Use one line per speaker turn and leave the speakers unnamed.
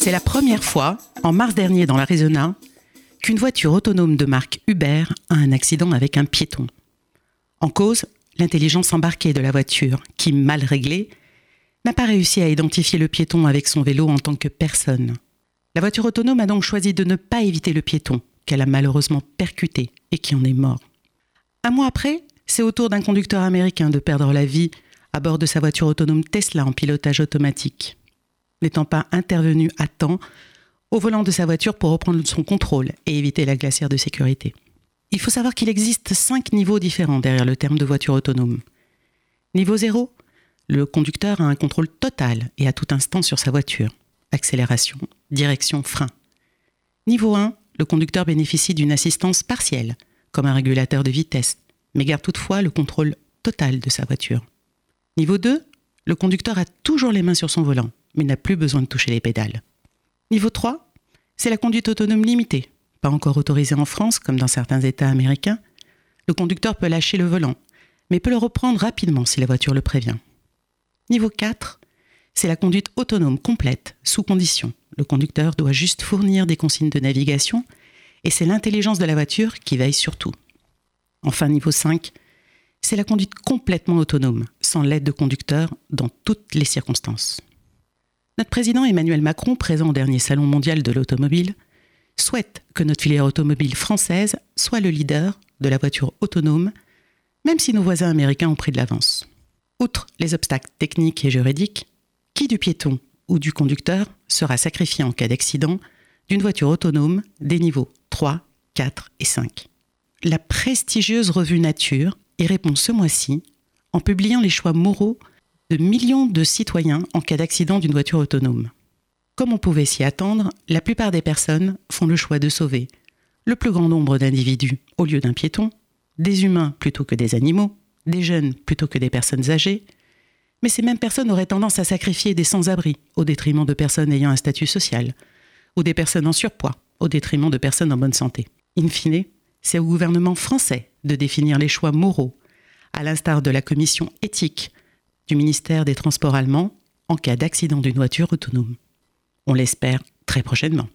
C'est la première fois, en mars dernier dans l'Arizona, qu'une voiture autonome de marque Uber a un accident avec un piéton. En cause, l'intelligence embarquée de la voiture, qui, mal réglée, n'a pas réussi à identifier le piéton avec son vélo en tant que personne. La voiture autonome a donc choisi de ne pas éviter le piéton, qu'elle a malheureusement percuté et qui en est mort. Un mois après, c'est au tour d'un conducteur américain de perdre la vie à bord de sa voiture autonome Tesla en pilotage automatique. N'étant pas intervenu à temps au volant de sa voiture pour reprendre son contrôle et éviter la glacière de sécurité. Il faut savoir qu'il existe cinq niveaux différents derrière le terme de voiture autonome. Niveau 0, le conducteur a un contrôle total et à tout instant sur sa voiture. Accélération, direction, frein. Niveau 1, le conducteur bénéficie d'une assistance partielle, comme un régulateur de vitesse, mais garde toutefois le contrôle total de sa voiture. Niveau 2, le conducteur a toujours les mains sur son volant, mais n'a plus besoin de toucher les pédales. Niveau 3, c'est la conduite autonome limitée, pas encore autorisée en France comme dans certains États américains. Le conducteur peut lâcher le volant, mais peut le reprendre rapidement si la voiture le prévient. Niveau 4, c'est la conduite autonome complète, sous condition. Le conducteur doit juste fournir des consignes de navigation et c'est l'intelligence de la voiture qui veille sur tout. Enfin, niveau 5, c'est la conduite complètement autonome, sans l'aide de conducteur, dans toutes les circonstances. Notre président Emmanuel Macron, présent au dernier Salon mondial de l'automobile, souhaite que notre filière automobile française soit le leader de la voiture autonome, même si nos voisins américains ont pris de l'avance. Outre les obstacles techniques et juridiques, qui du piéton ou du conducteur sera sacrifié en cas d'accident d'une voiture autonome des niveaux 3, 4 et 5 La prestigieuse revue Nature y répond ce mois-ci en publiant les choix moraux de millions de citoyens en cas d'accident d'une voiture autonome. Comme on pouvait s'y attendre, la plupart des personnes font le choix de sauver le plus grand nombre d'individus au lieu d'un piéton, des humains plutôt que des animaux, des jeunes plutôt que des personnes âgées, mais ces mêmes personnes auraient tendance à sacrifier des sans-abri au détriment de personnes ayant un statut social, ou des personnes en surpoids au détriment de personnes en bonne santé. In fine, c'est au gouvernement français de définir les choix moraux, à l'instar de la commission éthique du ministère des Transports allemand en cas d'accident d'une voiture autonome. On l'espère très prochainement.